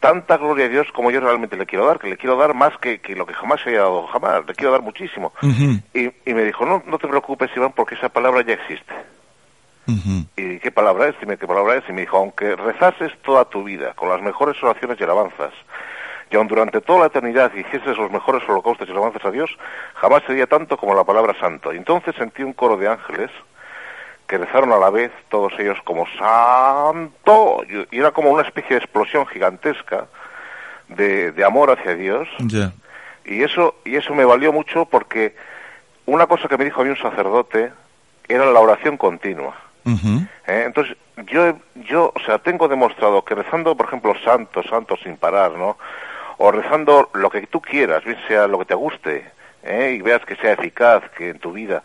tanta gloria a Dios como yo realmente le quiero dar, que le quiero dar más que, lo que jamás se haya dado, jamás, le quiero dar muchísimo. y, y, me dijo, no, no te preocupes, Iván, porque esa palabra ya existe. ¿Y qué palabra es? Dime qué palabra es. Y me dijo, aunque rezases toda tu vida con las mejores oraciones y alabanzas, y aun durante toda la eternidad hicieses los mejores holocaustos y alabanzas a Dios, jamás sería tanto como la palabra santo. Y entonces sentí un coro de ángeles que rezaron a la vez, todos ellos como santo, y era como una especie de explosión gigantesca de, amor hacia Dios. Y eso, y eso me valió mucho porque una cosa que me dijo a mí un sacerdote era la oración continua. ¿Eh? Entonces, yo, yo, o sea, tengo demostrado que rezando, por ejemplo, santos, santos sin parar, ¿no? o rezando lo que tú quieras, bien sea lo que te guste, ¿eh? y veas que sea eficaz, que en tu vida.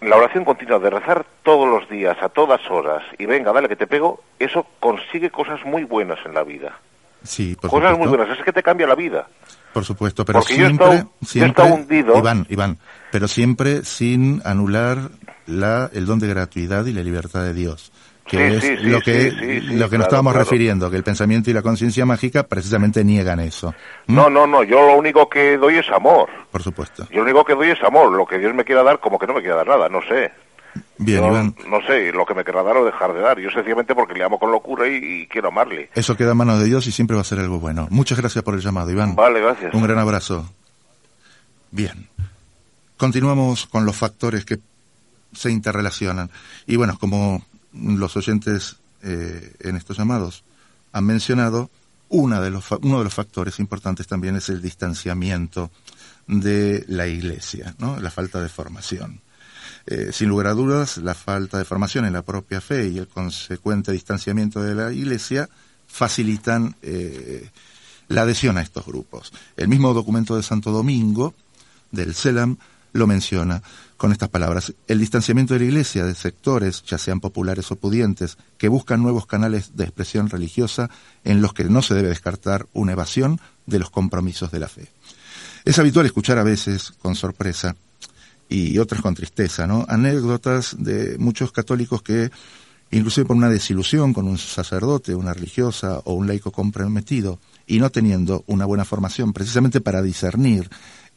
La oración continua de rezar todos los días, a todas horas, y venga, dale que te pego, eso consigue cosas muy buenas en la vida. Sí, por Cosas muy buenas, es que te cambia la vida. Por supuesto, pero siempre, siempre, hundido. Iván, Iván, pero siempre sin anular la, el don de gratuidad y la libertad de Dios que es lo que lo que nos estábamos refiriendo, que el pensamiento y la conciencia mágica precisamente niegan eso. ¿Mm? No, no, no, yo lo único que doy es amor. Por supuesto. Yo lo único que doy es amor, lo que Dios me quiera dar como que no me quiera dar nada, no sé. Bien, Iván. No sé, lo que me querrá dar o dejar de dar. Yo sencillamente porque le amo con locura y, quiero amarle. Eso queda en manos de Dios y siempre va a ser algo bueno. Muchas gracias por el llamado, Iván. Vale, gracias. Un gran abrazo. Bien. Continuamos con los factores que se interrelacionan. Y bueno, como los oyentes eh, en estos llamados han mencionado, una de los, uno de los factores importantes también es el distanciamiento de la Iglesia, ¿no? la falta de formación. Eh, sin lugar a dudas, la falta de formación en la propia fe y el consecuente distanciamiento de la Iglesia facilitan eh, la adhesión a estos grupos. El mismo documento de Santo Domingo, del CELAM, lo menciona con estas palabras. El distanciamiento de la Iglesia de sectores, ya sean populares o pudientes, que buscan nuevos canales de expresión religiosa en los que no se debe descartar una evasión de los compromisos de la fe. Es habitual escuchar a veces, con sorpresa, y otras con tristeza, ¿no? Anécdotas de muchos católicos que, inclusive por una desilusión con un sacerdote, una religiosa o un laico comprometido, y no teniendo una buena formación precisamente para discernir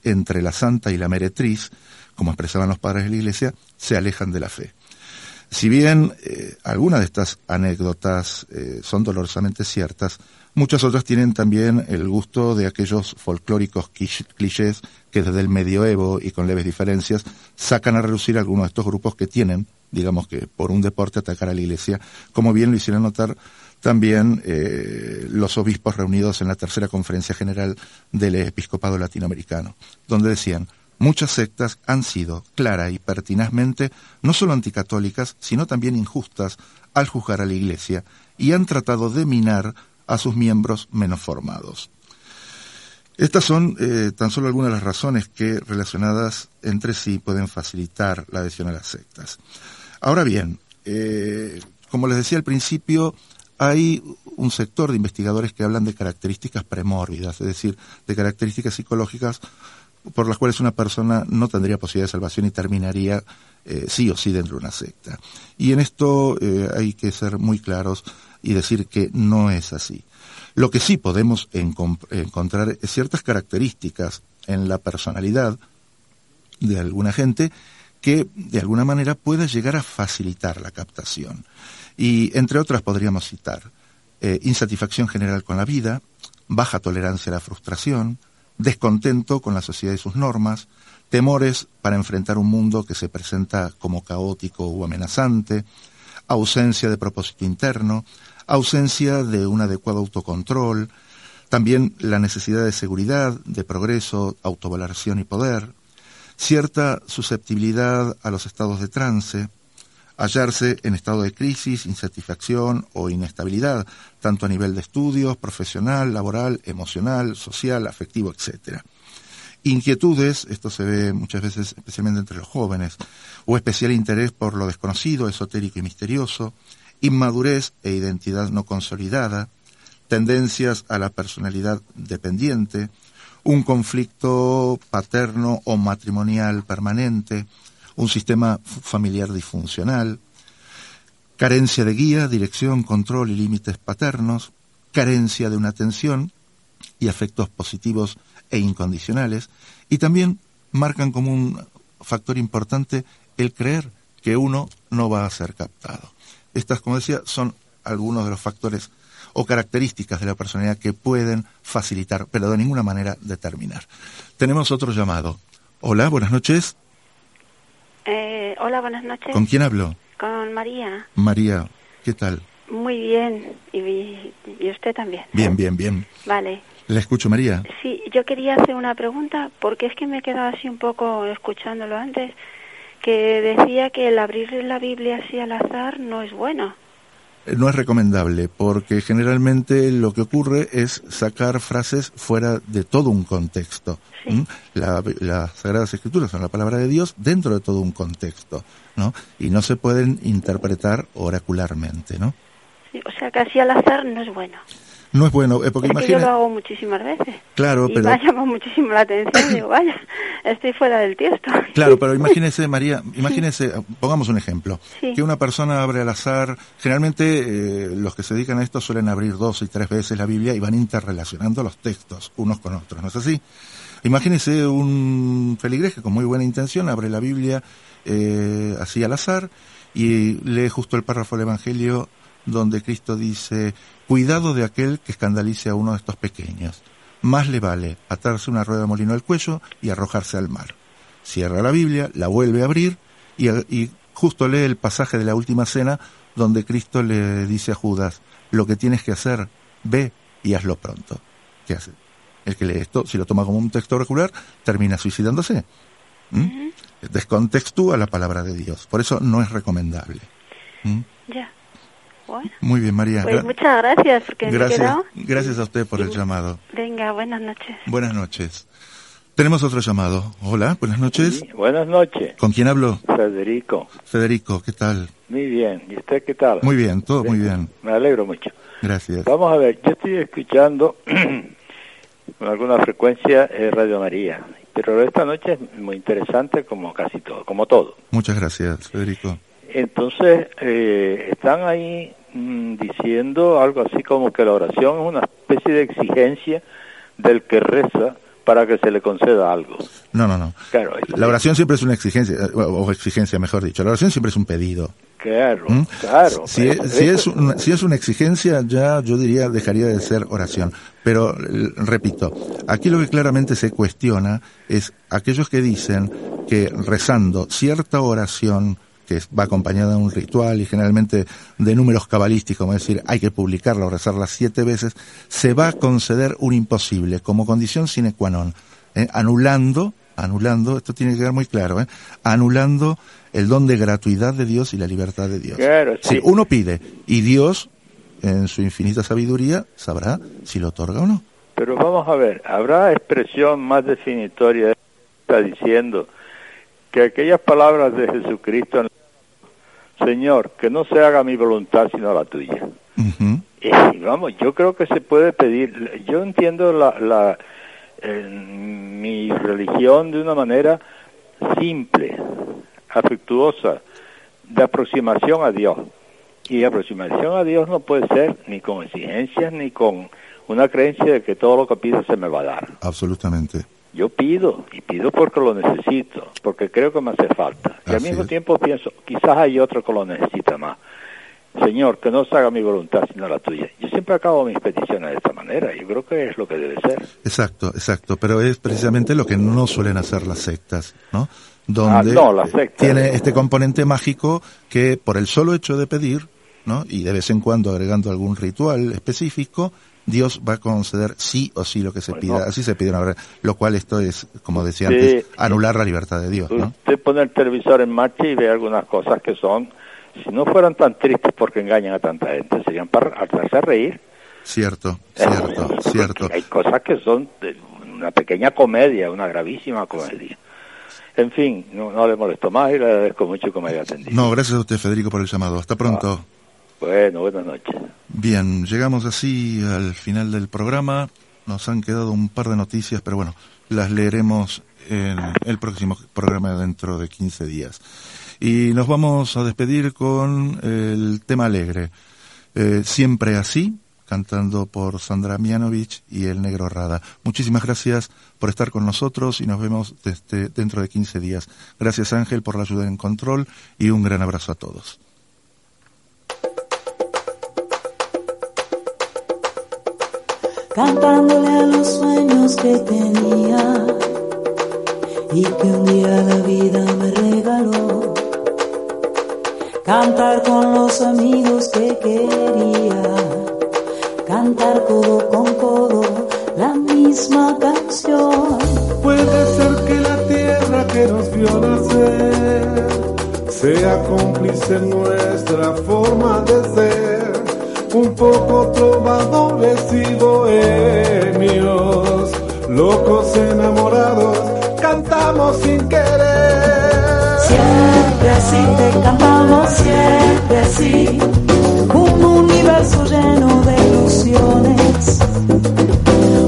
entre la santa y la meretriz, como expresaban los padres de la Iglesia, se alejan de la fe. Si bien eh, algunas de estas anécdotas eh, son dolorosamente ciertas, muchas otras tienen también el gusto de aquellos folclóricos clichés que desde el medioevo y con leves diferencias sacan a relucir algunos de estos grupos que tienen, digamos que por un deporte atacar a la Iglesia, como bien lo hicieron notar también eh, los obispos reunidos en la tercera conferencia general del episcopado latinoamericano, donde decían, muchas sectas han sido clara y pertinazmente no solo anticatólicas, sino también injustas al juzgar a la Iglesia y han tratado de minar a sus miembros menos formados. Estas son eh, tan solo algunas de las razones que relacionadas entre sí pueden facilitar la adhesión a las sectas. Ahora bien, eh, como les decía al principio, hay un sector de investigadores que hablan de características premórbidas, es decir, de características psicológicas por las cuales una persona no tendría posibilidad de salvación y terminaría eh, sí o sí dentro de una secta. Y en esto eh, hay que ser muy claros y decir que no es así. Lo que sí podemos encontrar es ciertas características en la personalidad de alguna gente que de alguna manera pueda llegar a facilitar la captación. Y entre otras podríamos citar eh, insatisfacción general con la vida, baja tolerancia a la frustración, descontento con la sociedad y sus normas, temores para enfrentar un mundo que se presenta como caótico o amenazante, ausencia de propósito interno, ausencia de un adecuado autocontrol, también la necesidad de seguridad, de progreso, autovaloración y poder, cierta susceptibilidad a los estados de trance, hallarse en estado de crisis, insatisfacción o inestabilidad, tanto a nivel de estudios, profesional, laboral, emocional, social, afectivo, etc. Inquietudes, esto se ve muchas veces especialmente entre los jóvenes, o especial interés por lo desconocido, esotérico y misterioso, inmadurez e identidad no consolidada, tendencias a la personalidad dependiente, un conflicto paterno o matrimonial permanente, un sistema familiar disfuncional, carencia de guía, dirección, control y límites paternos, carencia de una atención y afectos positivos e incondicionales, y también marcan como un factor importante el creer que uno no va a ser captado. Estas, como decía, son algunos de los factores o características de la personalidad que pueden facilitar, pero de ninguna manera determinar. Tenemos otro llamado. Hola, buenas noches. Eh, hola, buenas noches. ¿Con quién hablo? Con María. María, ¿qué tal? Muy bien, y, y usted también. Bien, bien, bien. Vale. Le escucho, María. Sí, yo quería hacer una pregunta, porque es que me he quedado así un poco escuchándolo antes, que decía que el abrir la Biblia así al azar no es bueno no es recomendable porque generalmente lo que ocurre es sacar frases fuera de todo un contexto. las Sagradas Escrituras son la palabra de Dios dentro de todo un contexto, ¿no? Y no se pueden interpretar oracularmente, ¿no? Sí, o sea así al azar no es bueno. No es bueno, eh, porque imagina... yo lo hago muchísimas veces. Claro, y pero... me ha llamado muchísimo la atención, digo, vaya, estoy fuera del tiesto. Claro, pero imagínese, María, imagínese, pongamos un ejemplo, que una persona abre al azar, generalmente eh, los que se dedican a esto suelen abrir dos y tres veces la Biblia y van interrelacionando los textos unos con otros, ¿no es así? Imagínese un feligreje con muy buena intención, abre la Biblia eh, así al azar y lee justo el párrafo del Evangelio donde Cristo dice, cuidado de aquel que escandalice a uno de estos pequeños. Más le vale atarse una rueda de molino al cuello y arrojarse al mar. Cierra la Biblia, la vuelve a abrir y, y justo lee el pasaje de la última cena donde Cristo le dice a Judas, lo que tienes que hacer, ve y hazlo pronto. ¿Qué hace? El que lee esto, si lo toma como un texto regular, termina suicidándose. ¿Mm? Descontextúa la palabra de Dios. Por eso no es recomendable. ¿Mm? Ya. Muy bien, María. Pues muchas gracias. Porque gracias, gracias a usted por el llamado. Venga, buenas noches. Buenas noches. Tenemos otro llamado. Hola, buenas noches. buenas noches. ¿Con quién hablo? Federico. Federico, ¿qué tal? Muy bien. ¿Y usted qué tal? Muy bien, todo muy bien. Me alegro mucho. Gracias. Vamos a ver, yo estoy escuchando con alguna frecuencia eh, Radio María, pero esta noche es muy interesante como casi todo, como todo. Muchas gracias, Federico. Entonces, eh, están ahí mm, diciendo algo así como que la oración es una especie de exigencia del que reza para que se le conceda algo. No, no, no. Claro, la oración siempre es una exigencia, o exigencia, mejor dicho. La oración siempre es un pedido. Claro, ¿Mm? claro. Si, es, si, es si es una exigencia, ya yo diría dejaría de ser oración. Pero, repito, aquí lo que claramente se cuestiona es aquellos que dicen que rezando cierta oración que va acompañada de un ritual y generalmente de números cabalísticos, como decir, hay que publicarla o rezarla siete veces, se va a conceder un imposible como condición sine qua non, ¿eh? anulando, anulando, esto tiene que quedar muy claro, ¿eh? anulando el don de gratuidad de Dios y la libertad de Dios. Claro, sí. uno pide y Dios, en su infinita sabiduría, sabrá si lo otorga o no. Pero vamos a ver, ¿habrá expresión más definitoria? Está diciendo que aquellas palabras de Jesucristo, Señor, que no se haga mi voluntad sino la tuya. y, vamos, yo creo que se puede pedir, yo entiendo la, la mi religión de una manera simple, afectuosa, de aproximación a Dios. Y aproximación a Dios no puede ser ni con exigencias ni con una creencia de que todo lo que pido se me va a dar. Absolutamente. Yo pido, y pido porque lo necesito, porque creo que me hace falta. Y al mismo tiempo pienso, quizás hay otro que lo necesita más. Señor, que no se haga mi voluntad sino la tuya. Yo siempre acabo mis peticiones de esta manera. Yo creo que es lo que debe ser. Exacto, exacto. Pero es precisamente lo que no suelen hacer las sectas, ¿no? Donde ah, no, tiene este componente mágico que por el solo hecho de pedir, ¿no? Y de vez en cuando agregando algún ritual específico, Dios va a conceder sí o sí lo que se pida. Así se pide una verdad. Lo cual esto es, como decía antes, anular la libertad de Dios. ¿no? Usted pone el televisor en marcha y ve algunas cosas que son, si no fueran tan tristes porque engañan a tanta gente, serían para hacerse reír. Cierto, cierto, cierto. Hay cosas que son de una pequeña comedia, una gravísima comedia. En fin, no, le molesto más y le agradezco mucho que me haya atendido. No, gracias a usted, Federico, por el llamado. Hasta pronto. Ah. Bueno, buenas noches. Bien, llegamos así al final del programa. Nos han quedado un par de noticias, pero bueno, las leeremos en el próximo programa dentro de 15 días. Y nos vamos a despedir con el tema alegre. Eh, siempre así, cantando por Sandra Mianovich y el Negro Rada. Muchísimas gracias por estar con nosotros y nos vemos desde, dentro de 15 días. Gracias Ángel por la ayuda en control y un gran abrazo a todos. Cantándole a los sueños que tenía y que un día la vida me regaló. Cantar con los amigos que quería, cantar codo con codo la misma canción. Puede ser que la tierra que nos vio nacer sea cómplice en nuestra forma de ser un poco trovadores y bohemios, locos enamorados, cantamos sin querer. Siempre así te cantamos, siempre así, un universo lleno de ilusiones,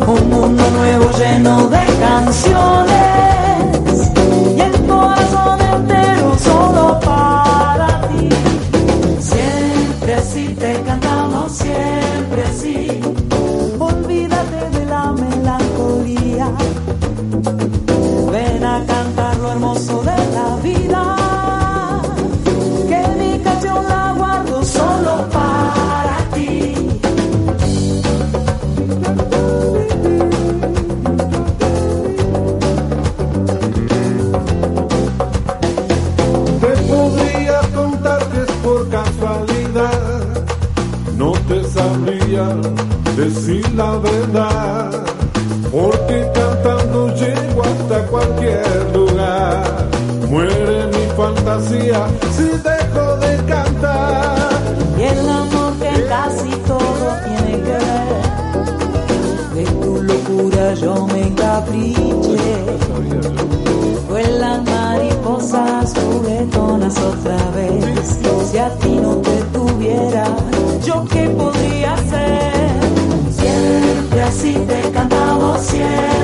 un mundo nuevo lleno de canciones siempre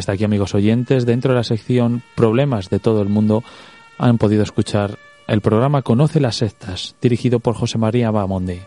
hasta aquí, amigos oyentes, dentro de la sección Problemas de todo el mundo, han podido escuchar el programa Conoce las sectas, dirigido por José María Bamonde.